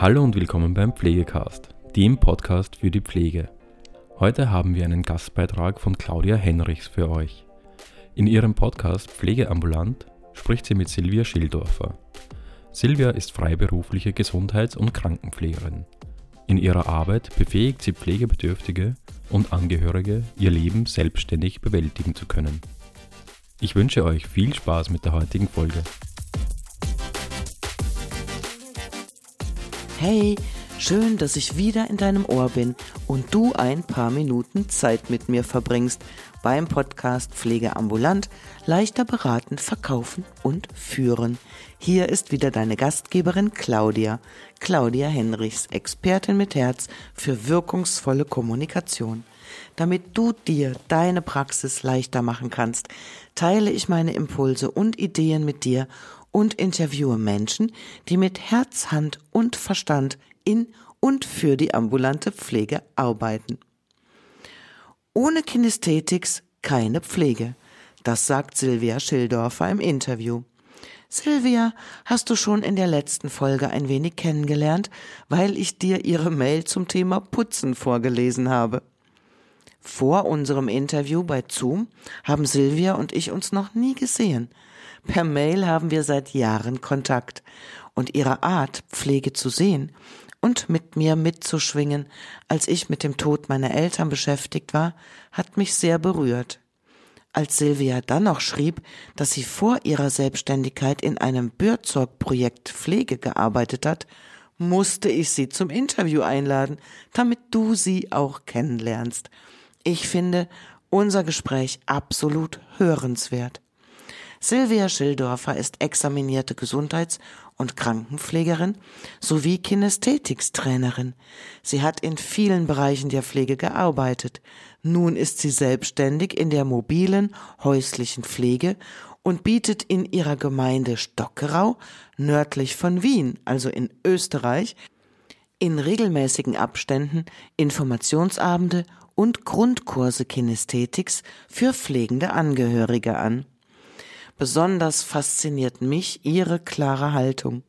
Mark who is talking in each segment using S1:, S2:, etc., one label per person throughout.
S1: Hallo und willkommen beim Pflegecast, dem Podcast für die Pflege. Heute haben wir einen Gastbeitrag von Claudia Henrichs für euch. In ihrem Podcast Pflegeambulant spricht sie mit Silvia Schildorfer. Silvia ist freiberufliche Gesundheits- und Krankenpflegerin. In ihrer Arbeit befähigt sie Pflegebedürftige und Angehörige, ihr Leben selbstständig bewältigen zu können. Ich wünsche euch viel Spaß mit der heutigen Folge.
S2: Hey, schön, dass ich wieder in deinem Ohr bin und du ein paar Minuten Zeit mit mir verbringst beim Podcast Pflegeambulant, leichter beraten, verkaufen und führen. Hier ist wieder deine Gastgeberin Claudia, Claudia Henrichs, Expertin mit Herz für wirkungsvolle Kommunikation. Damit du dir deine Praxis leichter machen kannst, teile ich meine Impulse und Ideen mit dir und interviewe Menschen, die mit Herz, Hand und Verstand in und für die ambulante Pflege arbeiten. Ohne Kinästhetics keine Pflege. Das sagt Silvia Schildorfer im Interview. Silvia, hast du schon in der letzten Folge ein wenig kennengelernt, weil ich dir ihre Mail zum Thema Putzen vorgelesen habe. Vor unserem Interview bei Zoom haben Silvia und ich uns noch nie gesehen. Per Mail haben wir seit Jahren Kontakt und ihre Art, Pflege zu sehen und mit mir mitzuschwingen, als ich mit dem Tod meiner Eltern beschäftigt war, hat mich sehr berührt. Als Silvia dann noch schrieb, dass sie vor ihrer Selbstständigkeit in einem Bürzorg-Projekt Pflege gearbeitet hat, musste ich sie zum Interview einladen, damit du sie auch kennenlernst. Ich finde unser Gespräch absolut hörenswert. Silvia Schildorfer ist examinierte Gesundheits- und Krankenpflegerin sowie Kinästhetikstrainerin. Sie hat in vielen Bereichen der Pflege gearbeitet. Nun ist sie selbstständig in der mobilen häuslichen Pflege und bietet in ihrer Gemeinde Stockerau, nördlich von Wien, also in Österreich, in regelmäßigen Abständen Informationsabende und Grundkurse Kinästhetiks für pflegende Angehörige an. Besonders fasziniert mich ihre klare Haltung.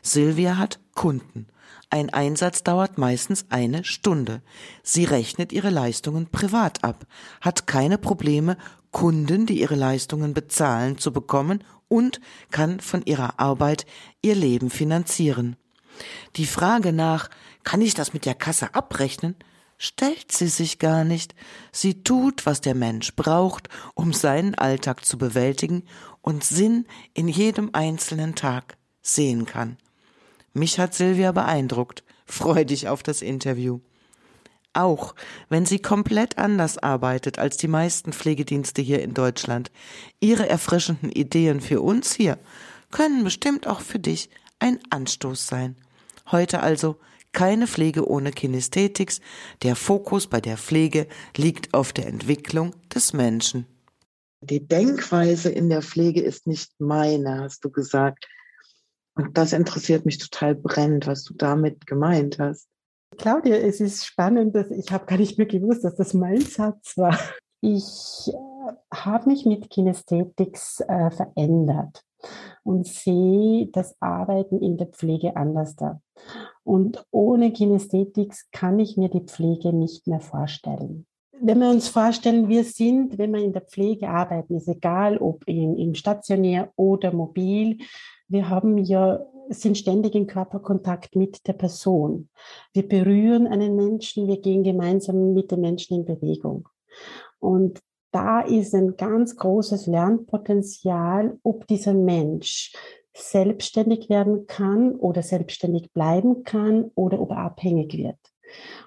S2: Silvia hat Kunden. Ein Einsatz dauert meistens eine Stunde. Sie rechnet ihre Leistungen privat ab, hat keine Probleme, Kunden, die ihre Leistungen bezahlen, zu bekommen und kann von ihrer Arbeit ihr Leben finanzieren. Die Frage nach, kann ich das mit der Kasse abrechnen, stellt sie sich gar nicht. Sie tut, was der Mensch braucht, um seinen Alltag zu bewältigen und Sinn in jedem einzelnen Tag sehen kann. Mich hat Silvia beeindruckt. Freu dich auf das Interview. Auch wenn sie komplett anders arbeitet als die meisten Pflegedienste hier in Deutschland, ihre erfrischenden Ideen für uns hier können bestimmt auch für dich ein Anstoß sein. Heute also keine Pflege ohne Kinästhetics. Der Fokus bei der Pflege liegt auf der Entwicklung des Menschen. Die Denkweise in der Pflege ist nicht meine, hast du gesagt. Und das interessiert mich total brennend, was du damit gemeint hast.
S3: Claudia, es ist spannend, dass ich habe gar nicht mehr gewusst, dass das mein Satz war. Ich äh, habe mich mit Kinesthetics äh, verändert und sehe das Arbeiten in der Pflege anders da. Und ohne Kinesthetics kann ich mir die Pflege nicht mehr vorstellen wenn wir uns vorstellen, wir sind, wenn wir in der Pflege arbeiten, ist egal, ob in, im stationär oder mobil, wir haben ja, sind ständig in Körperkontakt mit der Person. Wir berühren einen Menschen, wir gehen gemeinsam mit den Menschen in Bewegung. Und da ist ein ganz großes Lernpotenzial, ob dieser Mensch selbstständig werden kann oder selbstständig bleiben kann oder ob er abhängig wird.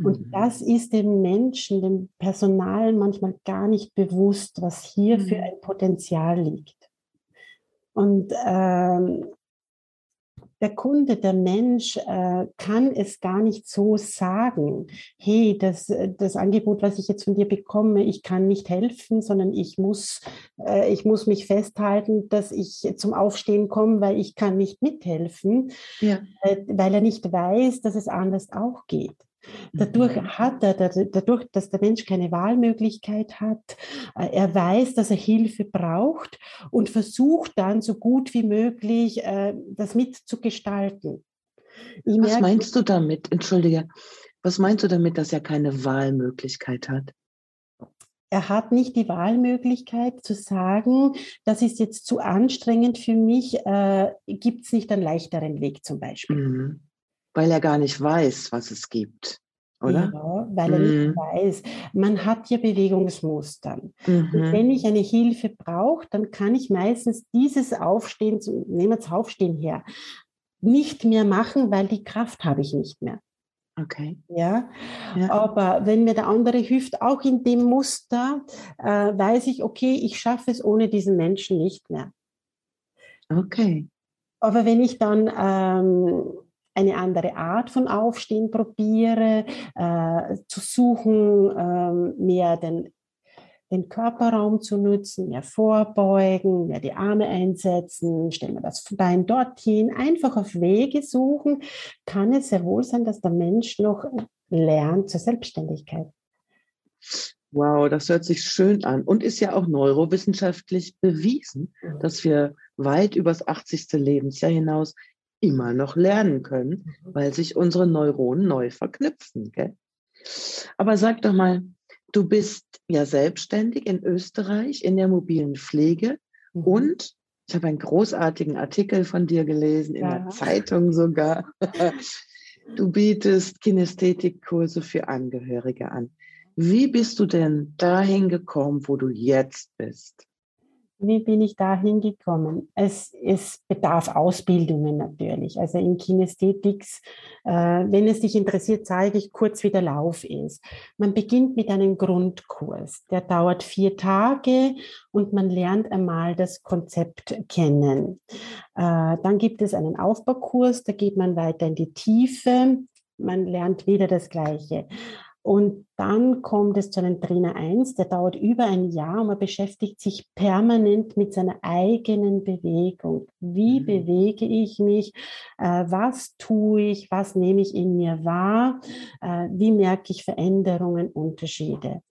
S3: Und mhm. das ist dem Menschen, dem Personal manchmal gar nicht bewusst, was hier mhm. für ein Potenzial liegt. Und ähm, der Kunde, der Mensch äh, kann es gar nicht so sagen, hey, das, das Angebot, was ich jetzt von dir bekomme, ich kann nicht helfen, sondern ich muss, äh, ich muss mich festhalten, dass ich zum Aufstehen komme, weil ich kann nicht mithelfen, ja. äh, weil er nicht weiß, dass es anders auch geht. Dadurch mhm. hat er, dadurch, dass der Mensch keine Wahlmöglichkeit hat, äh, er weiß, dass er Hilfe braucht und versucht dann so gut wie möglich, äh, das mitzugestalten. Ich
S4: Was
S3: merke,
S4: meinst du damit? Entschuldige. Was meinst du damit, dass er keine Wahlmöglichkeit hat?
S3: er hat nicht die Wahlmöglichkeit zu sagen, das ist jetzt zu anstrengend für mich, äh, gibt es nicht einen leichteren Weg zum Beispiel.
S4: Mhm. Weil er gar nicht weiß, was es gibt, oder?
S3: Ja, weil er nicht
S4: Mhm.
S3: weiß. Man hat ja Bewegungsmuster. Und
S4: Mhm.
S3: wenn ich eine Hilfe brauche, dann kann ich meistens dieses Aufstehen, nehmen wir das Aufstehen her, nicht mehr machen, weil die Kraft habe ich nicht mehr.
S4: Okay.
S3: Ja,
S4: Ja.
S3: aber wenn mir der andere hilft, auch in dem Muster, äh, weiß ich, okay, ich schaffe es ohne diesen Menschen nicht mehr.
S4: Okay.
S3: Aber wenn ich dann ähm, eine andere Art von Aufstehen probiere, äh, zu suchen, ähm, mehr den, den Körperraum zu nutzen, mehr vorbeugen, mehr die Arme einsetzen, stellen wir das Bein dorthin, einfach auf Wege suchen, kann es sehr wohl sein, dass der Mensch noch lernt zur Selbstständigkeit.
S4: Wow, das hört sich schön an und ist ja auch neurowissenschaftlich bewiesen, dass wir weit übers 80. Lebensjahr hinaus immer noch lernen können, weil sich unsere Neuronen neu verknüpfen. Gell? Aber sag doch mal, du bist ja selbstständig in Österreich in der mobilen Pflege
S3: Mhm.
S4: und ich habe einen großartigen Artikel von dir gelesen, in
S3: Ja.
S4: der Zeitung sogar. Du bietest Kinästhetikkurse für Angehörige an. Wie bist du denn dahin gekommen, wo du jetzt bist?
S3: Wie bin ich da hingekommen? Es, es bedarf Ausbildungen natürlich. Also in Kinästhetics, äh, wenn es dich interessiert, zeige ich kurz, wie der Lauf ist. Man beginnt mit einem Grundkurs. Der dauert vier Tage und man lernt einmal das Konzept kennen. Äh, dann gibt es einen Aufbaukurs, da geht man weiter in die Tiefe. Man lernt wieder das Gleiche. Und dann kommt es zu einem Trainer 1, der dauert über ein Jahr und man beschäftigt sich permanent mit seiner eigenen Bewegung. Wie
S4: Mhm.
S3: bewege ich mich? Äh, was tue ich? Was nehme ich in mir wahr? Äh, wie merke ich Veränderungen, Unterschiede?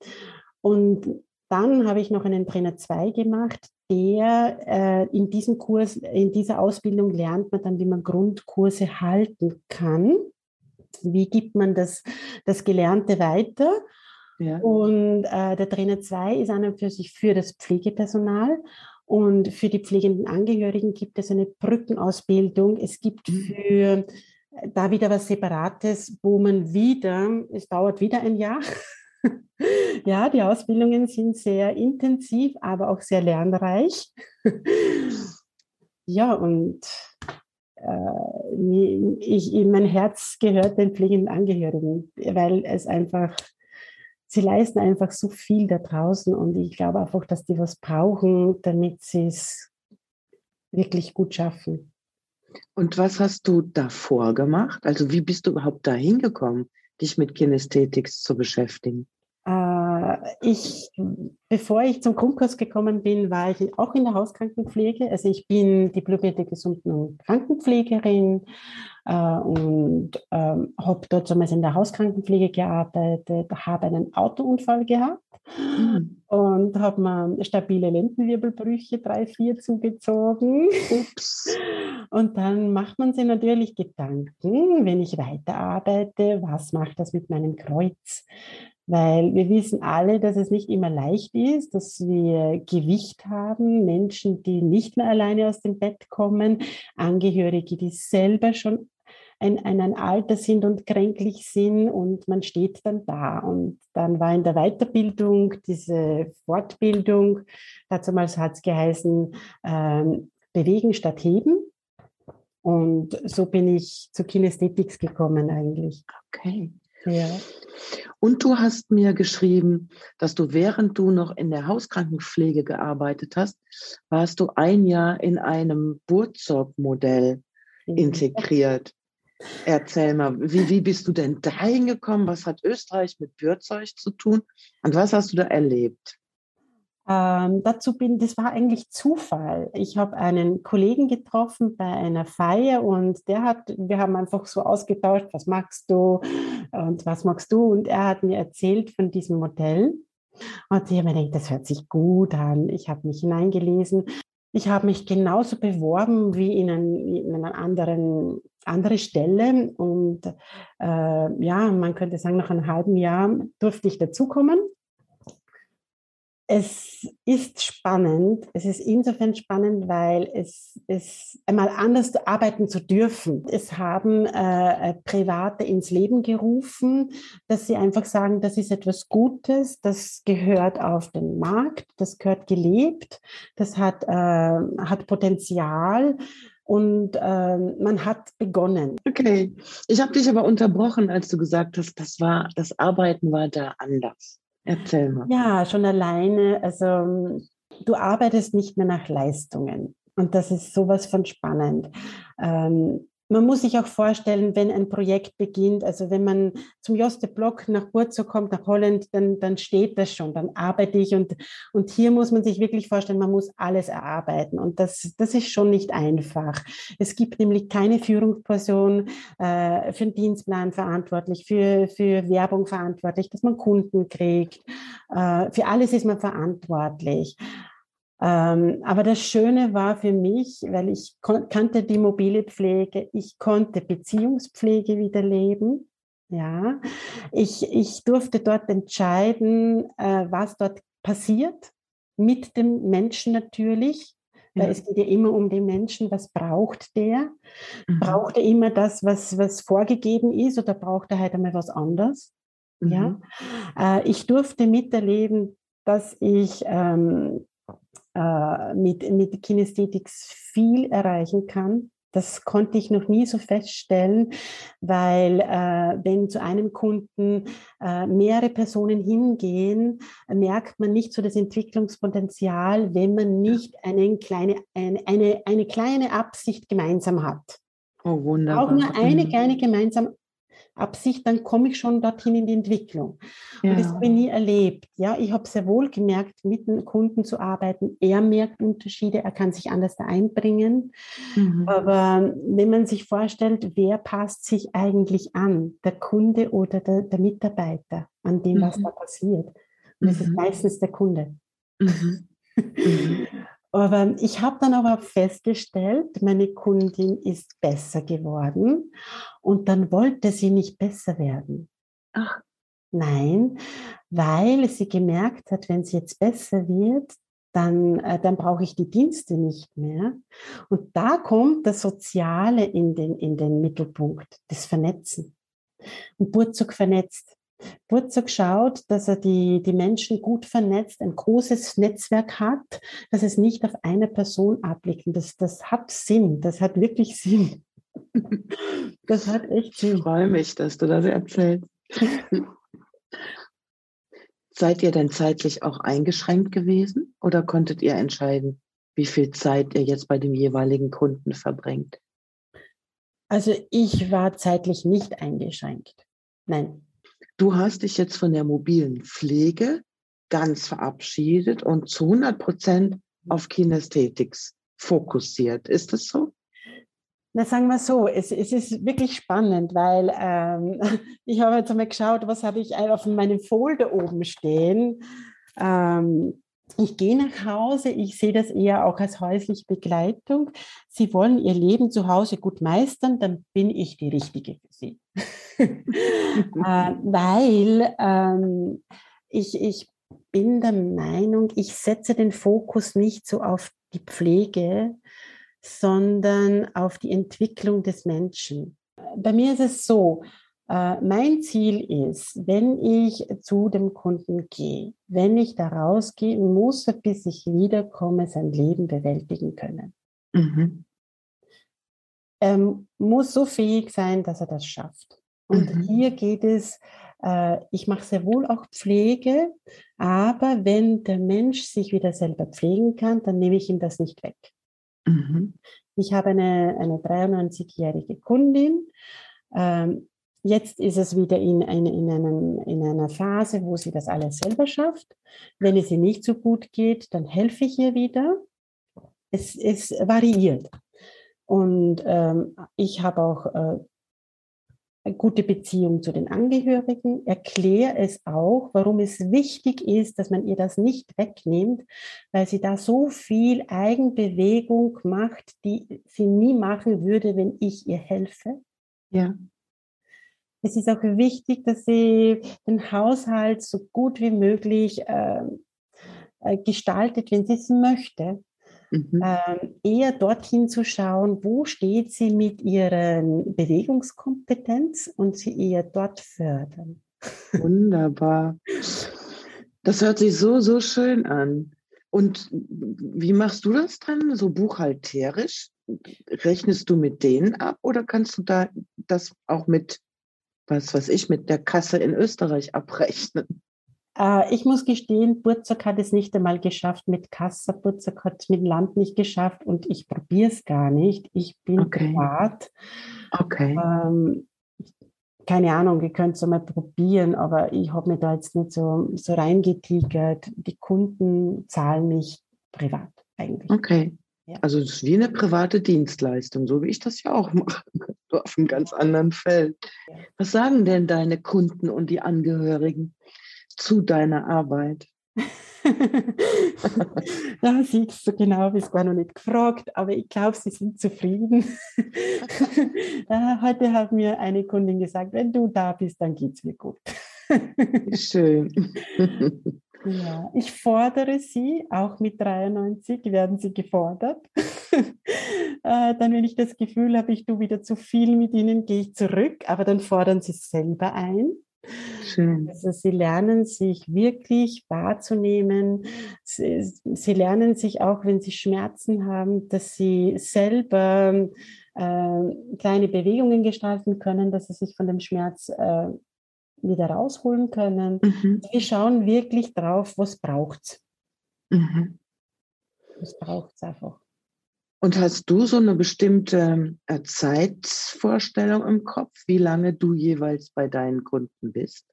S3: Und dann habe ich noch einen Trainer 2 gemacht, der äh, in diesem Kurs, in dieser Ausbildung lernt man dann, wie man Grundkurse halten kann. Wie gibt man das, das Gelernte weiter?
S4: Ja.
S3: Und äh, der Trainer 2 ist an und für sich für das Pflegepersonal. Und für die pflegenden Angehörigen gibt es eine Brückenausbildung. Es gibt
S4: Mhm.
S3: für da wieder was Separates, wo man wieder, es dauert wieder ein Jahr. ja, die Ausbildungen sind sehr intensiv, aber auch sehr lernreich. ja, und äh, ich, mein Herz gehört den pflegenden Angehörigen, weil es einfach, sie leisten einfach so viel da draußen und ich glaube einfach, dass die was brauchen, damit sie es wirklich gut schaffen.
S4: Und was hast du davor gemacht? Also wie bist du überhaupt dahin gekommen, dich mit Kinästhetics zu beschäftigen?
S3: Äh, ich, bevor ich zum Grundkurs gekommen bin, war ich auch in der Hauskrankenpflege. Also ich bin diplomierte Gesunden- und Krankenpflegerin äh, und ähm, habe dort damals in der Hauskrankenpflege gearbeitet, habe einen Autounfall gehabt
S4: Hm.
S3: und habe mir stabile Lendenwirbelbrüche drei, vier zugezogen.
S4: Ups.
S3: Und dann macht man sich natürlich Gedanken, wenn ich weiterarbeite, was macht das mit meinem Kreuz? Weil wir wissen alle, dass es nicht immer leicht ist, dass wir Gewicht haben, Menschen, die nicht mehr alleine aus dem Bett kommen, Angehörige, die selber schon in, in ein Alter sind und kränklich sind und man steht dann da. Und dann war in der Weiterbildung diese Fortbildung, damals hat es geheißen, ähm, bewegen statt heben. Und so bin ich zu Kinesthetics gekommen eigentlich.
S4: Okay.
S3: Ja.
S4: Und du hast mir geschrieben, dass du während du noch in der Hauskrankenpflege gearbeitet hast, warst du ein Jahr in einem Burzog-Modell integriert. Erzähl mal, wie, wie bist du denn dahin gekommen? Was hat Österreich mit Bürzeug zu tun? Und was hast du da erlebt?
S3: Ähm, dazu bin, das war eigentlich Zufall. Ich habe einen Kollegen getroffen bei einer Feier und der hat, wir haben einfach so ausgetauscht, was magst du und was magst du? Und er hat mir erzählt von diesem Modell. Und ich habe mir gedacht, das hört sich gut an. Ich habe mich hineingelesen. Ich habe mich genauso beworben wie in, ein, in einer anderen andere Stelle und äh, ja, man könnte sagen, nach einem halben Jahr durfte ich dazukommen es ist spannend. Es ist insofern spannend, weil es, es einmal anders arbeiten zu dürfen. Es haben äh, Private ins Leben gerufen, dass sie einfach sagen, das ist etwas Gutes, das gehört auf den Markt, das gehört gelebt, das hat, äh, hat Potenzial und äh, man hat begonnen.
S4: Okay, ich habe dich aber unterbrochen, als du gesagt hast, das war das Arbeiten war da anders. Erzähl mal.
S3: Ja, schon alleine. Also du arbeitest nicht mehr nach Leistungen. Und das ist sowas von spannend. Ähm, man muss sich auch vorstellen, wenn ein Projekt beginnt, also wenn man zum Joste Block nach Burzo kommt, nach Holland, dann, dann steht das schon, dann arbeite ich und, und hier muss man sich wirklich vorstellen, man muss alles erarbeiten und das, das ist schon nicht einfach. Es gibt nämlich keine Führungsperson äh, für den Dienstplan verantwortlich, für, für Werbung verantwortlich, dass man Kunden kriegt. Äh, für alles ist man verantwortlich. Ähm, aber das Schöne war für mich, weil ich kannte die mobile Pflege, ich konnte Beziehungspflege wieder leben. Ja, ich, ich durfte dort entscheiden, äh, was dort passiert, mit dem Menschen natürlich. Weil es geht ja immer um den Menschen, was braucht der? Mhm. Braucht er immer das, was, was vorgegeben ist oder braucht er halt einmal was anderes? Mhm. Ja, äh, ich durfte miterleben, dass ich ähm, äh, mit, mit Kinästhetik viel erreichen kann. Das konnte ich noch nie so feststellen, weil äh, wenn zu einem Kunden äh, mehrere Personen hingehen, merkt man nicht so das Entwicklungspotenzial, wenn man nicht eine kleine, eine, eine, eine kleine Absicht gemeinsam hat.
S4: Oh, wunderbar.
S3: Auch nur eine mhm. kleine gemeinsame Absicht, dann komme ich schon dorthin in die Entwicklung. Ja. Und das habe ich nie erlebt. Ja, ich habe sehr wohl gemerkt, mit einem Kunden zu arbeiten. Er merkt Unterschiede, er kann sich anders da einbringen. Mhm. Aber wenn man sich vorstellt, wer passt sich eigentlich an, der Kunde oder der, der Mitarbeiter, an dem, was mhm. da passiert? Und das mhm. ist meistens der Kunde. Aber ich habe dann aber festgestellt, meine Kundin ist besser geworden und dann wollte sie nicht besser werden. Ach. Nein, weil sie gemerkt hat, wenn sie jetzt besser wird, dann, äh, dann brauche ich die Dienste nicht mehr. Und da kommt das Soziale in den, in den Mittelpunkt, das Vernetzen. Und Burzug vernetzt. Burzog schaut, dass er die, die Menschen gut vernetzt, ein großes Netzwerk hat, dass es nicht auf eine Person abliegt. Und das, das hat Sinn, das hat wirklich Sinn.
S4: Das hat echt Sinn. Ich freue mich, dass du das erzählst. Seid ihr denn zeitlich auch eingeschränkt gewesen oder konntet ihr entscheiden, wie viel Zeit ihr jetzt bei dem jeweiligen Kunden verbringt?
S3: Also ich war zeitlich nicht eingeschränkt. Nein,
S4: Du hast dich jetzt von der mobilen Pflege ganz verabschiedet und zu 100 Prozent auf Kinästhetics fokussiert. Ist das so?
S3: Na, sagen wir so, es, es ist wirklich spannend, weil ähm, ich habe jetzt einmal geschaut, was habe ich auf meinem Folder oben stehen. Ähm, ich gehe nach Hause, ich sehe das eher auch als häusliche Begleitung. Sie wollen ihr Leben zu Hause gut meistern, dann bin ich die Richtige für Sie. äh, weil ähm, ich, ich bin der Meinung, ich setze den Fokus nicht so auf die Pflege, sondern auf die Entwicklung des Menschen. Bei mir ist es so, mein Ziel ist, wenn ich zu dem Kunden gehe, wenn ich da rausgehe, muss er, bis ich wiederkomme, sein Leben bewältigen können. Mhm. Er muss so fähig sein, dass er das schafft. Und mhm. hier geht es, äh, ich mache sehr wohl auch Pflege, aber wenn der Mensch sich wieder selber pflegen kann, dann nehme ich ihm das nicht weg. Mhm. Ich habe eine, eine 93-jährige Kundin. Ähm, Jetzt ist es wieder in, in, in, einem, in einer Phase, wo sie das alles selber schafft. Wenn es ihr nicht so gut geht, dann helfe ich ihr wieder. Es, es variiert. Und ähm, ich habe auch äh, eine gute Beziehung zu den Angehörigen, erkläre es auch, warum es wichtig ist, dass man ihr das nicht wegnimmt, weil sie da so viel Eigenbewegung macht, die sie nie machen würde, wenn ich ihr helfe.
S4: Ja.
S3: Es ist auch wichtig, dass sie den Haushalt so gut wie möglich äh, äh gestaltet, wenn sie es möchte. Mhm. Ähm, eher dorthin zu schauen, wo steht sie mit ihrer Bewegungskompetenz und sie eher dort fördern.
S4: Wunderbar. Das hört sich so, so schön an. Und wie machst du das dann so buchhalterisch? Rechnest du mit denen ab oder kannst du da das auch mit, was weiß ich, mit der Kasse in Österreich abrechnen?
S3: Äh, ich muss gestehen, Burzak hat es nicht einmal geschafft mit Kassa. Burzak hat es mit Land nicht geschafft und ich probiere es gar nicht. Ich bin okay. privat.
S4: Okay.
S3: Ähm, keine Ahnung, ihr könnt es einmal probieren, aber ich habe mir da jetzt nicht so, so reingetigert. Die Kunden zahlen mich privat eigentlich.
S4: Okay. Ja. Also es ist wie eine private Dienstleistung, so wie ich das ja auch mache, auf einem ganz anderen Feld. Was sagen denn deine Kunden und die Angehörigen? zu deiner Arbeit?
S3: da siehst du genau, bist gar noch nicht gefragt, aber ich glaube, sie sind zufrieden. Heute hat mir eine Kundin gesagt, wenn du da bist, dann geht es mir gut.
S4: Schön.
S3: Ja, ich fordere sie, auch mit 93 werden sie gefordert. Äh, dann, wenn ich das Gefühl habe, ich tue wieder zu viel mit ihnen, gehe ich zurück, aber dann fordern sie selber ein. Schön. Also sie lernen sich wirklich wahrzunehmen. Sie, sie, lernen sich auch, wenn sie Schmerzen haben, dass sie selber äh, kleine Bewegungen gestalten können, dass sie sich von dem Schmerz äh, wieder rausholen können. Mhm. Wir schauen wirklich drauf, was braucht es. Mhm. Was braucht es einfach.
S4: Und hast du so eine bestimmte äh, Zeitvorstellung im Kopf, wie lange du jeweils bei deinen Kunden bist?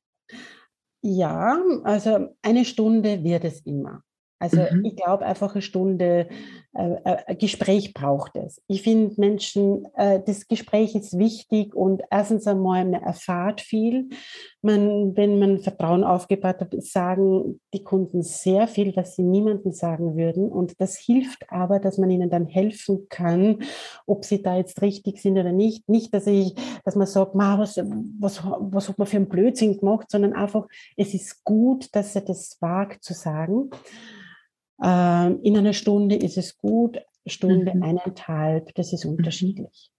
S3: Ja, also eine Stunde wird es immer. Also mhm. ich glaube, einfach eine Stunde äh, äh, Gespräch braucht es. Ich finde Menschen, äh, das Gespräch ist wichtig und erstens einmal, man erfahrt viel. Man, wenn man Vertrauen aufgebaut hat, sagen die Kunden sehr viel, was sie niemandem sagen würden. Und das hilft aber, dass man ihnen dann helfen kann, ob sie da jetzt richtig sind oder nicht. Nicht, dass ich, dass man sagt, was, was, was hat man für einen Blödsinn gemacht, sondern einfach, es ist gut, dass er das wagt zu sagen. Ähm, in einer Stunde ist es gut, Stunde, mhm. eineinhalb, das ist unterschiedlich.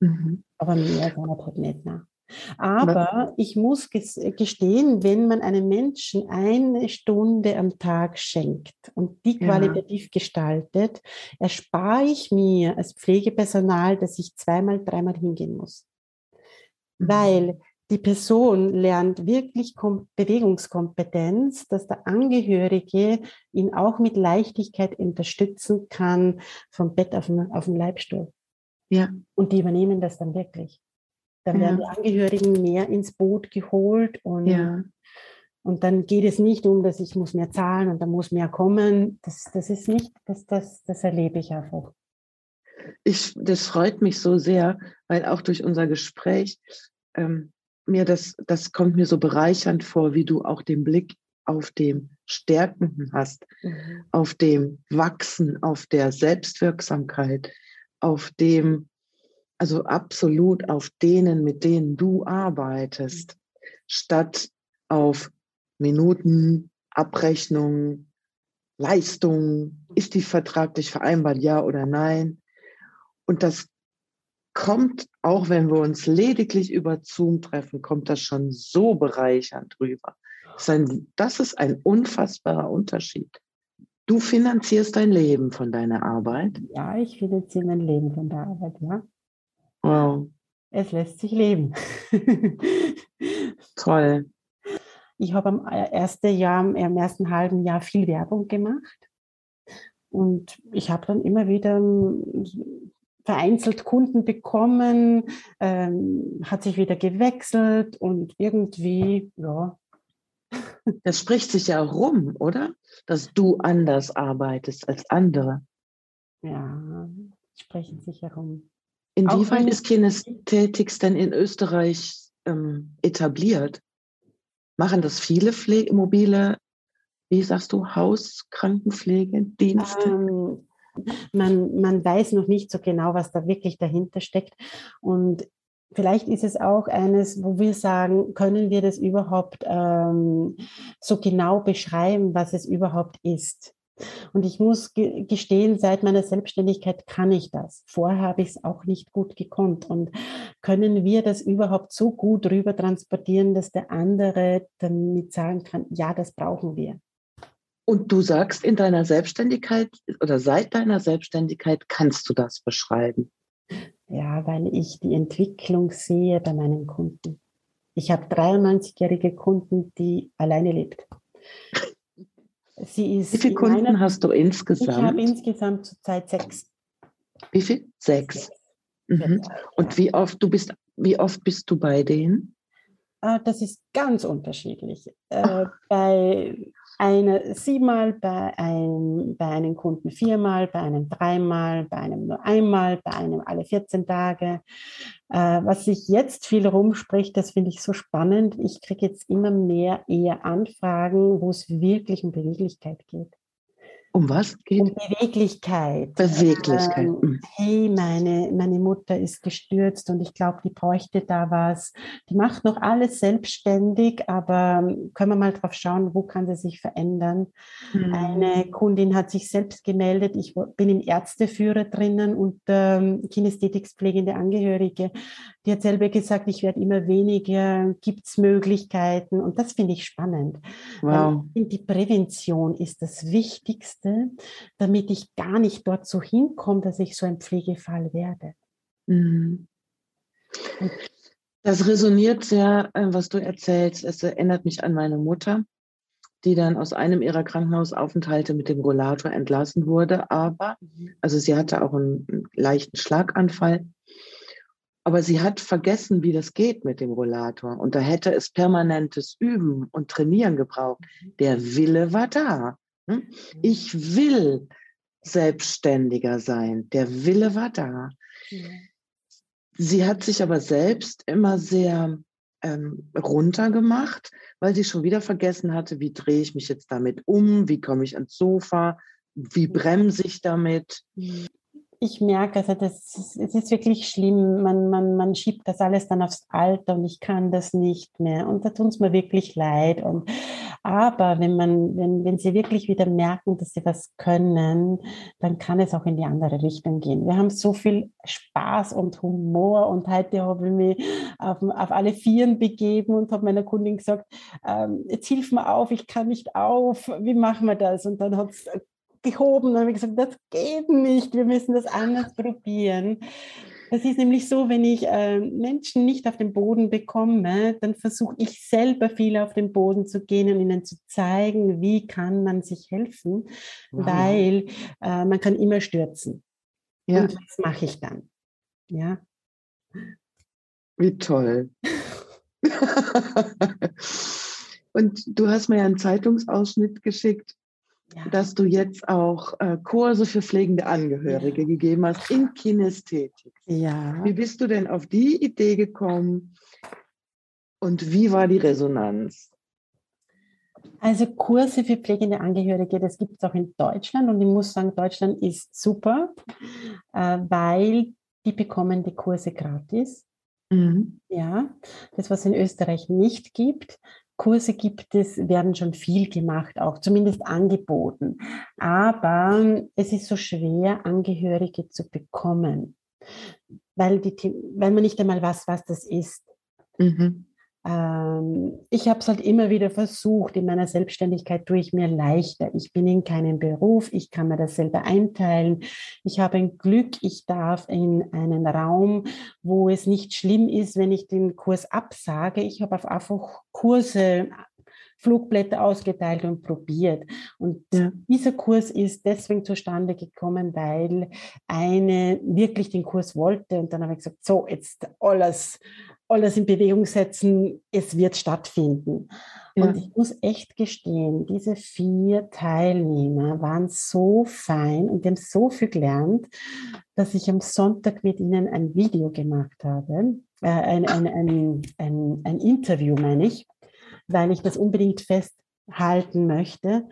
S3: Mhm. Aber mehr halt nicht. Ne? Aber ich muss gestehen, wenn man einem Menschen eine Stunde am Tag schenkt und die qualitativ ja. gestaltet, erspare ich mir als Pflegepersonal, dass ich zweimal, dreimal hingehen muss. Mhm. Weil die Person lernt wirklich Bewegungskompetenz, dass der Angehörige ihn auch mit Leichtigkeit unterstützen kann vom Bett auf den, auf den Leibstuhl. Ja. Und die übernehmen das dann wirklich. Dann ja. werden die Angehörigen mehr ins Boot geholt und, ja. und dann geht es nicht um, dass ich muss mehr zahlen und dann muss mehr kommen. Das, das ist nicht, das, das, das erlebe ich einfach.
S4: Ich, das freut mich so sehr, weil auch durch unser Gespräch ähm, mir das, das kommt mir so bereichernd vor, wie du auch den Blick auf dem Stärkenden hast, mhm. auf dem Wachsen, auf der Selbstwirksamkeit, auf dem, also absolut auf denen, mit denen du arbeitest, mhm. statt auf Minuten, Abrechnungen, Leistungen, ist die vertraglich vereinbart, ja oder nein? Und das kommt, auch wenn wir uns lediglich über Zoom treffen, kommt das schon so bereichernd rüber. Das ist ein, das ist ein unfassbarer Unterschied. Du finanzierst dein Leben von deiner Arbeit?
S3: Ja, ich finanziere mein Leben von der Arbeit, ja.
S4: Wow.
S3: Es lässt sich leben.
S4: Toll.
S3: Ich habe am ersten Jahr, im ersten halben Jahr viel Werbung gemacht. Und ich habe dann immer wieder vereinzelt Kunden bekommen, ähm, hat sich wieder gewechselt und irgendwie, ja.
S4: Das spricht sich ja rum, oder? Dass du anders arbeitest als andere.
S3: Ja, sprechen sich herum.
S4: Inwieweit ist Kinästhetics denn in Österreich ähm, etabliert? Machen das viele Pflege, mobile, wie sagst du, Hauskrankenpflegedienste?
S3: Ähm, man, man weiß noch nicht so genau, was da wirklich dahinter steckt. Und vielleicht ist es auch eines, wo wir sagen, können wir das überhaupt ähm, so genau beschreiben, was es überhaupt ist? Und ich muss gestehen, seit meiner Selbstständigkeit kann ich das. Vorher habe ich es auch nicht gut gekonnt. Und können wir das überhaupt so gut rüber transportieren, dass der andere damit sagen kann, ja, das brauchen wir.
S4: Und du sagst in deiner Selbstständigkeit oder seit deiner Selbstständigkeit kannst du das beschreiben.
S3: Ja, weil ich die Entwicklung sehe bei meinen Kunden. Ich habe 93-jährige Kunden, die alleine lebt.
S4: Wie viele Kunden meiner, hast du insgesamt?
S3: Ich habe insgesamt zurzeit sechs.
S4: Wie viel? Sechs. sechs. Mhm. Und wie oft du bist, wie oft bist du bei denen?
S3: Ah, das ist ganz unterschiedlich. Äh, bei einer siebenmal, bei einem, bei einem Kunden viermal, bei einem dreimal, bei einem nur einmal, bei einem alle 14 Tage. Äh, was sich jetzt viel rumspricht, das finde ich so spannend. Ich kriege jetzt immer mehr eher Anfragen, wo es wirklich um Beweglichkeit geht.
S4: Um was geht?
S3: Um Beweglichkeit.
S4: Beweglichkeit. Ähm,
S3: hm. hey, meine, meine Mutter ist gestürzt und ich glaube, die bräuchte da was. Die macht noch alles selbstständig, aber ähm, können wir mal drauf schauen, wo kann sie sich verändern? Mhm. Eine Kundin hat sich selbst gemeldet. Ich bin im Ärzteführer drinnen und ähm, Kinästhetikspflegende Angehörige. Die hat selber gesagt, ich werde immer weniger, gibt es Möglichkeiten und das finde ich spannend. Wow. Weil die Prävention ist das Wichtigste Wichtigste, damit ich gar nicht dort so hinkomme, dass ich so ein Pflegefall werde. Mhm.
S4: Das resoniert sehr, äh, was du erzählst. Es erinnert mich an meine Mutter, die dann aus einem ihrer Krankenhausaufenthalte mit dem Rollator entlassen wurde. Aber, mhm. also sie hatte auch einen, einen leichten Schlaganfall. Aber sie hat vergessen, wie das geht mit dem Rollator. Und da hätte es permanentes Üben und Trainieren gebraucht. Mhm. Der Wille war da. Hm? Ich will selbstständiger sein. Der Wille war da. Sie hat sich aber selbst immer sehr ähm, runtergemacht, weil sie schon wieder vergessen hatte, wie drehe ich mich jetzt damit um, wie komme ich ans Sofa, wie bremse ich damit.
S3: Ich merke, also das ist, es ist wirklich schlimm. Man, man, man schiebt das alles dann aufs Alter und ich kann das nicht mehr. Und da tut es mir wirklich leid. Und, aber wenn man, wenn, wenn sie wirklich wieder merken, dass sie was können, dann kann es auch in die andere Richtung gehen. Wir haben so viel Spaß und Humor und heute habe ich mich auf, auf alle Vieren begeben und habe meiner Kundin gesagt, ähm, jetzt hilf mir auf, ich kann nicht auf, wie machen wir das? Und dann hat es gehoben. Dann habe gesagt, das geht nicht, wir müssen das anders probieren. Das ist nämlich so, wenn ich äh, Menschen nicht auf den Boden bekomme, dann versuche ich selber viel auf den Boden zu gehen und ihnen zu zeigen, wie kann man sich helfen, wow. weil äh, man kann immer stürzen. Ja. Und das mache ich dann. Ja.
S4: Wie toll. und du hast mir ja einen Zeitungsausschnitt geschickt ja. dass du jetzt auch äh, Kurse für pflegende Angehörige ja. gegeben hast in Kinästhetik. Ja. Wie bist du denn auf die Idee gekommen und wie war die Resonanz?
S3: Also Kurse für pflegende Angehörige, das gibt es auch in Deutschland und ich muss sagen, Deutschland ist super, äh, weil die bekommen die Kurse gratis. Mhm. Ja, das, was es in Österreich nicht gibt. Kurse gibt es, werden schon viel gemacht, auch zumindest angeboten. Aber es ist so schwer, Angehörige zu bekommen, weil, die, weil man nicht einmal weiß, was das ist. Mhm. Ähm, ich habe es halt immer wieder versucht. In meiner Selbstständigkeit tue ich mir leichter. Ich bin in keinem Beruf. Ich kann mir das selber einteilen. Ich habe ein Glück. Ich darf in einen Raum, wo es nicht schlimm ist, wenn ich den Kurs absage. Ich habe einfach Kurse Flugblätter ausgeteilt und probiert. Und ja. dieser Kurs ist deswegen zustande gekommen, weil eine wirklich den Kurs wollte. Und dann habe ich gesagt, so, jetzt alles alles in Bewegung setzen, es wird stattfinden. Ja. Und ich muss echt gestehen, diese vier Teilnehmer waren so fein und haben so viel gelernt, dass ich am Sonntag mit ihnen ein Video gemacht habe, äh, ein, ein, ein, ein, Interview meine ich, weil ich das unbedingt festhalten möchte.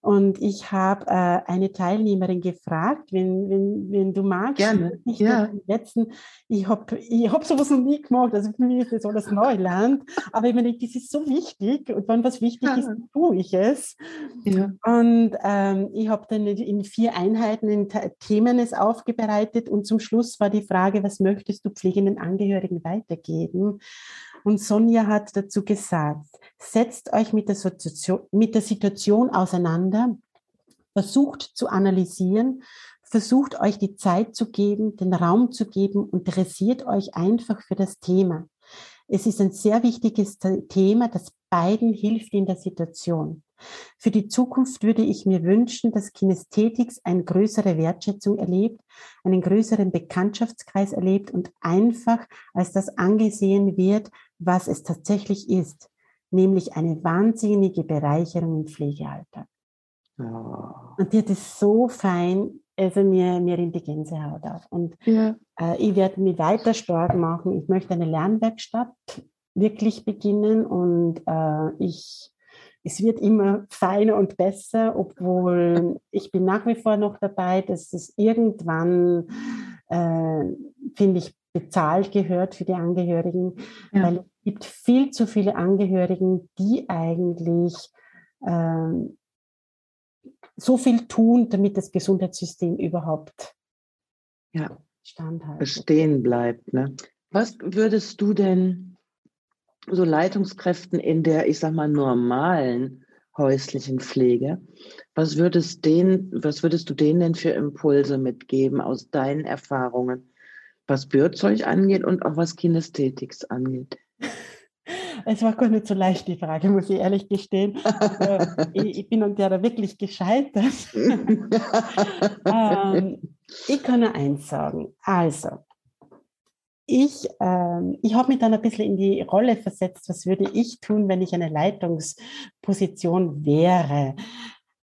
S3: Und ich habe äh, eine Teilnehmerin gefragt, wenn, wenn, wenn du magst.
S4: Gerne. Ich ja.
S3: letzten, ich habe ich hab sowas noch nie gemacht, also für mich ist das alles Neuland. Aber ich meine, das ist so wichtig und wenn was wichtig ja. ist, tue ich es. Ja. Und ähm, ich habe dann in vier Einheiten in Themen es aufbereitet und zum Schluss war die Frage, was möchtest du pflegenden Angehörigen weitergeben? Und Sonja hat dazu gesagt, setzt euch mit der, Situation, mit der Situation auseinander, versucht zu analysieren, versucht euch die Zeit zu geben, den Raum zu geben interessiert euch einfach für das Thema. Es ist ein sehr wichtiges Thema, das beiden hilft in der Situation. Für die Zukunft würde ich mir wünschen, dass Kinästhetics eine größere Wertschätzung erlebt, einen größeren Bekanntschaftskreis erlebt und einfach als das angesehen wird, was es tatsächlich ist, nämlich eine wahnsinnige Bereicherung im Pflegealltag. Oh. Und die hat es so fein, also mir, mir in die Gänsehaut auf. Und ja. äh, ich werde mich weiter stark machen. Ich möchte eine Lernwerkstatt wirklich beginnen und äh, ich, es wird immer feiner und besser, obwohl ich bin nach wie vor noch dabei, dass es irgendwann, äh, finde ich, bezahlt gehört für die Angehörigen, ja. weil es gibt viel zu viele Angehörigen, die eigentlich ähm, so viel tun, damit das Gesundheitssystem überhaupt
S4: ja. standhalten bestehen bleibt. Ne? Was würdest du denn so Leitungskräften in der, ich sag mal, normalen häuslichen Pflege, was würdest, denen, was würdest du denen denn für Impulse mitgeben aus deinen Erfahrungen? was Bürzeug angeht und auch was Kinästhetics angeht?
S3: Es war gar nicht so leicht, die Frage, muss ich ehrlich gestehen. Also, ich, ich, bin an der wirklich gescheitert. ähm, ich kann nur eins sagen. Also, ich, ähm, ich habe mich dann ein bisschen in die Rolle versetzt, was würde ich tun, wenn ich eine Leitungsposition wäre.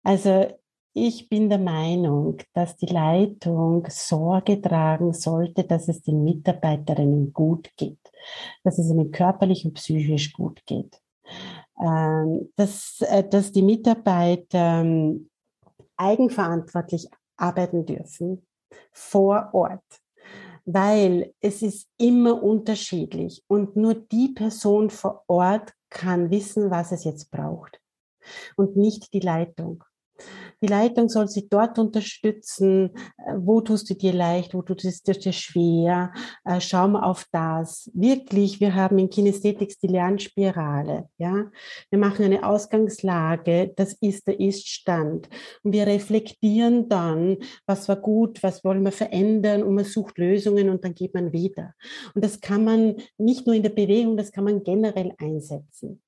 S3: Also ich bin der Meinung, dass die Leitung Sorge tragen sollte, dass es den Mitarbeiterinnen gut geht, dass es ihnen körperlich und psychisch gut geht, ähm, dass, äh, dass die Mitarbeiter ähm, eigenverantwortlich arbeiten dürfen vor Ort, weil es ist immer unterschiedlich und nur die Person vor Ort kann wissen, was es jetzt braucht und nicht die Leitung. Die Leitung soll sie dort unterstützen. Äh, wo tust du dir leicht? Wo tust du dir schwer? Äh, schau mal auf das. Wirklich, wir haben in Kinesthetics die Lernspirale. Ja, wir machen eine Ausgangslage. Das ist der Ist-Stand. Und wir reflektieren dann, was war gut, was wollen wir verändern und man sucht Lösungen und dann geht man wieder. Und das kann man nicht nur in der Bewegung, das kann man generell einsetzen.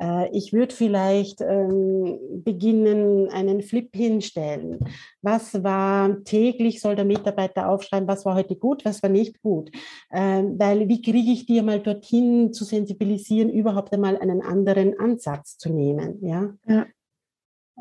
S3: Äh, ich würde vielleicht ähm, beginnen, einen Flip hinstellen. Was war täglich, soll der Mitarbeiter aufschreiben, was war heute gut, was war nicht gut. Ähm, weil wie kriege ich dir mal dorthin zu sensibilisieren, überhaupt einmal einen anderen Ansatz zu nehmen. Ja. ja.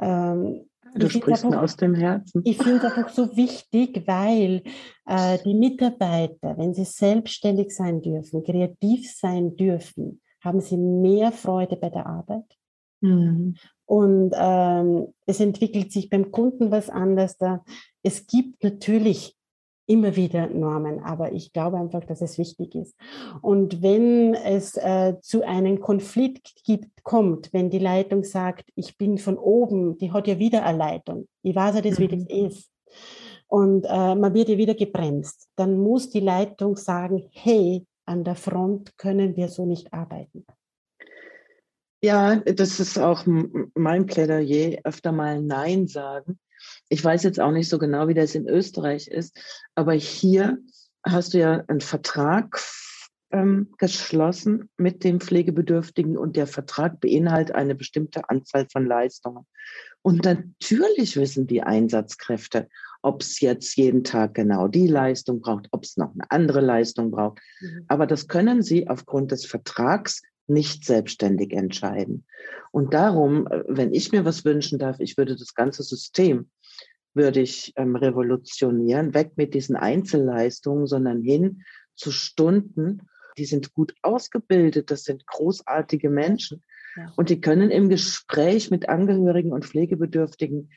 S4: Ähm, Du sprichst einfach, aus dem Herzen.
S3: Ich finde es einfach so wichtig, weil äh, die Mitarbeiter, wenn sie selbstständig sein dürfen, kreativ sein dürfen, haben sie mehr Freude bei der Arbeit. Mhm. Und ähm, es entwickelt sich beim Kunden was anderes. Da. Es gibt natürlich immer wieder Normen, aber ich glaube einfach, dass es wichtig ist. Und wenn es äh, zu einem Konflikt gibt, kommt, wenn die Leitung sagt, ich bin von oben, die hat ja wieder eine Leitung, ich weiß ja das, wie das mhm. ist, und äh, man wird ja wieder gebremst, dann muss die Leitung sagen, hey, an der Front können wir so nicht arbeiten.
S4: Ja, das ist auch mein Plädoyer, öfter mal Nein sagen. Ich weiß jetzt auch nicht so genau, wie das in Österreich ist, aber hier hast du ja einen Vertrag ähm, geschlossen mit dem Pflegebedürftigen und der Vertrag beinhaltet eine bestimmte Anzahl von Leistungen. Und natürlich wissen die Einsatzkräfte, ob es jetzt jeden Tag genau die Leistung braucht, ob es noch eine andere Leistung braucht. Mhm. Aber das können Sie aufgrund des Vertrags nicht selbstständig entscheiden. Und darum, äh, wenn ich mir was wünschen darf, ich würde das ganze System würde ich ähm, revolutionieren, weg mit diesen Einzelleistungen, sondern hin zu Stunden. Die sind gut ausgebildet, das sind großartige Menschen ja. und die können im Gespräch mit Angehörigen und Pflegebedürftigen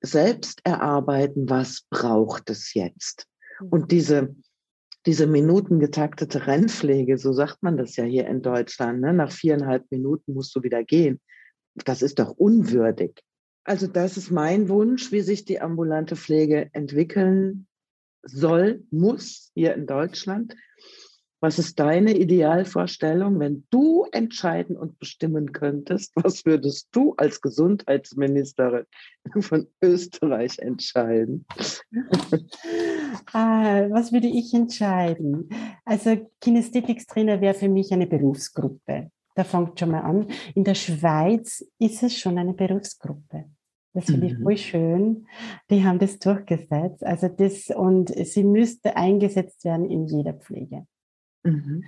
S4: selbst erarbeiten, was braucht es jetzt. Mhm. Und diese diese minutengetaktete Rennpflege, so sagt man das ja hier in Deutschland, ne? nach viereinhalb Minuten musst du wieder gehen. Das ist doch unwürdig. Also das ist mein Wunsch, wie sich die ambulante Pflege entwickeln soll, muss hier in Deutschland. Was ist deine Idealvorstellung, wenn du entscheiden und bestimmen könntest? Was würdest du als Gesundheitsministerin von Österreich entscheiden?
S3: ah, was würde ich entscheiden? Also Kinesthetics-Trainer wäre für mich eine Berufsgruppe. Da fängt schon mal an. In der Schweiz ist es schon eine Berufsgruppe. Das finde ich mhm. voll schön. Die haben das durchgesetzt. Also das, und sie müsste eingesetzt werden in jeder Pflege. Mhm.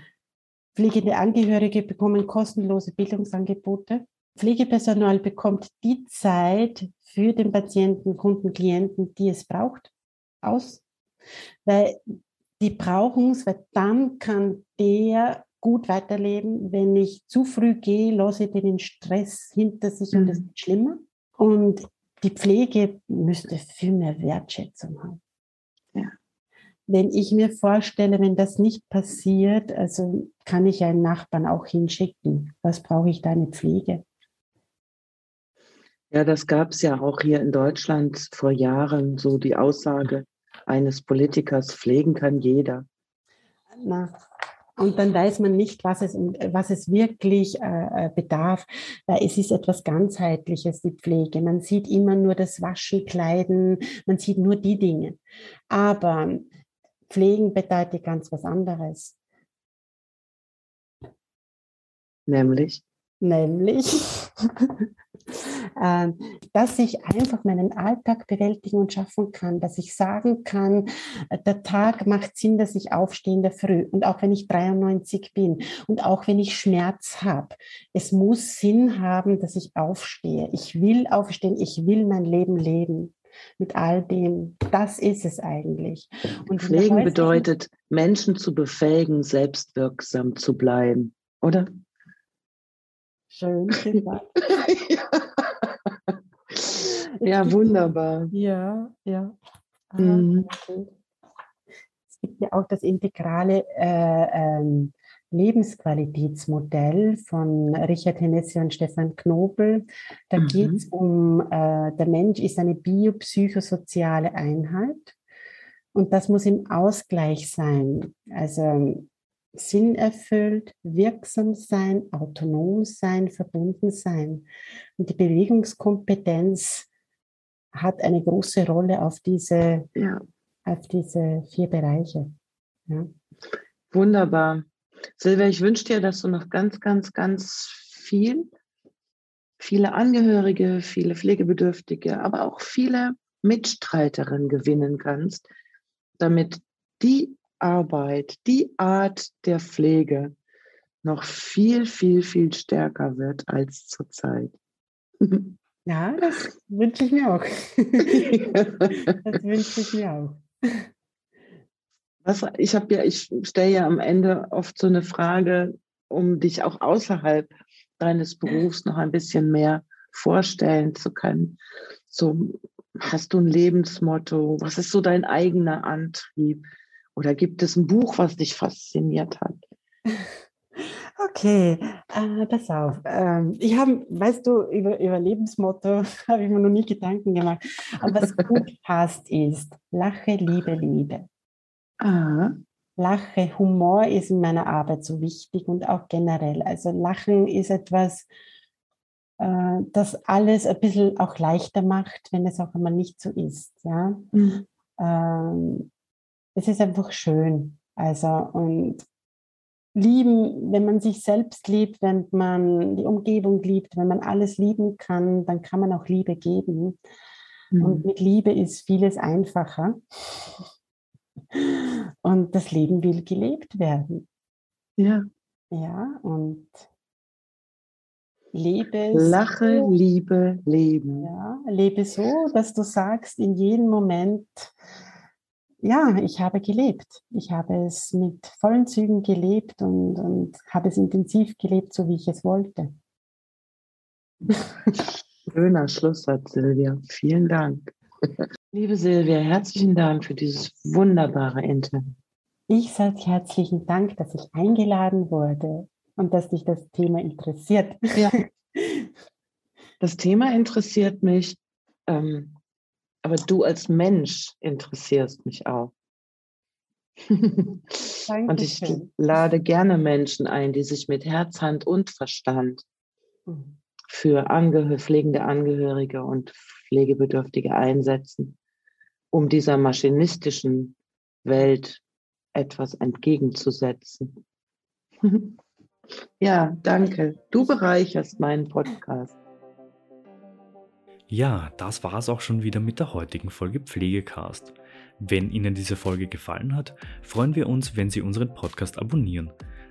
S3: Pflegende Angehörige bekommen kostenlose Bildungsangebote. Pflegepersonal bekommt die Zeit für den Patienten, Kunden, Klienten, die es braucht, aus. Weil die brauchen es, weil dann kann der gut weiterleben. Wenn ich zu früh gehe, lasse ich den Stress hinter sich mhm. und es wird schlimmer. Und die Pflege müsste viel mehr Wertschätzung haben wenn ich mir vorstelle, wenn das nicht passiert, also kann ich einen Nachbarn auch hinschicken. Was brauche ich da eine Pflege?
S4: Ja, das gab es ja auch hier in Deutschland vor Jahren, so die Aussage eines Politikers, pflegen kann jeder.
S3: Na, und dann weiß man nicht, was es, was es wirklich äh, äh, bedarf, weil es ist etwas ganzheitliches, die Pflege. Man sieht immer nur das Waschen, Kleiden, man sieht nur die Dinge. Aber Pflegen bedeutet ganz was anderes.
S4: Nämlich?
S3: Nämlich, ähm, dass ich einfach meinen Alltag bewältigen und schaffen kann, dass ich sagen kann, äh, der Tag macht Sinn, dass ich aufstehe in der Früh und auch wenn ich 93 bin und auch wenn ich Schmerz habe, es muss Sinn haben, dass ich aufstehe. Ich will aufstehen, ich will mein Leben leben mit all dem. Das ist es eigentlich.
S4: Und Pflegen bedeutet, Menschen zu befähigen, selbstwirksam zu bleiben, oder?
S3: Schön gesagt.
S4: ja. wunderbar.
S3: Ja, ja. Mhm. Es gibt ja auch das integrale äh, ähm, Lebensqualitätsmodell von Richard Hennessy und Stefan Knobel. Da mhm. geht es um, äh, der Mensch ist eine biopsychosoziale Einheit und das muss im Ausgleich sein. Also Sinn erfüllt, wirksam sein, autonom sein, verbunden sein. Und die Bewegungskompetenz hat eine große Rolle auf diese, ja. auf diese vier Bereiche. Ja.
S4: Wunderbar. Silvia, ich wünsche dir, dass du noch ganz, ganz, ganz viel, viele Angehörige, viele Pflegebedürftige, aber auch viele Mitstreiterinnen gewinnen kannst, damit die Arbeit, die Art der Pflege noch viel, viel, viel stärker wird als zurzeit.
S3: Ja, das wünsche ich mir auch. das wünsche ich mir auch.
S4: Was, ich habe ja, ich stelle ja am Ende oft so eine Frage, um dich auch außerhalb deines Berufs noch ein bisschen mehr vorstellen zu können. So, hast du ein Lebensmotto? Was ist so dein eigener Antrieb? Oder gibt es ein Buch, was dich fasziniert hat?
S3: Okay, äh, pass auf. Ähm, ich habe, weißt du, über, über Lebensmotto habe ich mir noch nie Gedanken gemacht. Aber was gut passt ist, lache, liebe, liebe. Aha. Lache, Humor ist in meiner Arbeit so wichtig und auch generell. Also Lachen ist etwas, äh, das alles ein bisschen auch leichter macht, wenn es auch einmal nicht so ist. Ja? Mhm. Ähm, es ist einfach schön. Also und lieben, wenn man sich selbst liebt, wenn man die Umgebung liebt, wenn man alles lieben kann, dann kann man auch Liebe geben. Mhm. Und mit Liebe ist vieles einfacher. Und das Leben will gelebt werden.
S4: Ja.
S3: Ja, und lebe.
S4: Lache, so, liebe, leben.
S3: Ja, lebe so, dass du sagst, in jedem Moment, ja, ich habe gelebt. Ich habe es mit vollen Zügen gelebt und, und habe es intensiv gelebt, so wie ich es wollte.
S4: Schöner Schlusssatz, Silvia. Vielen Dank. Liebe Silvia, herzlichen Dank für dieses wunderbare Interview.
S3: Ich sage herzlichen Dank, dass ich eingeladen wurde und dass dich das Thema interessiert. Ja.
S4: Das Thema interessiert mich, ähm, aber du als Mensch interessierst mich auch. und ich lade gerne Menschen ein, die sich mit Herz, Hand und Verstand mhm. für Angehör pflegende Angehörige und Pflegebedürftige einsetzen, um dieser maschinistischen Welt etwas entgegenzusetzen. Ja, danke. Du bereicherst meinen Podcast.
S5: Ja, das war es auch schon wieder mit der heutigen Folge Pflegecast. Wenn Ihnen diese Folge gefallen hat, freuen wir uns, wenn Sie unseren Podcast abonnieren.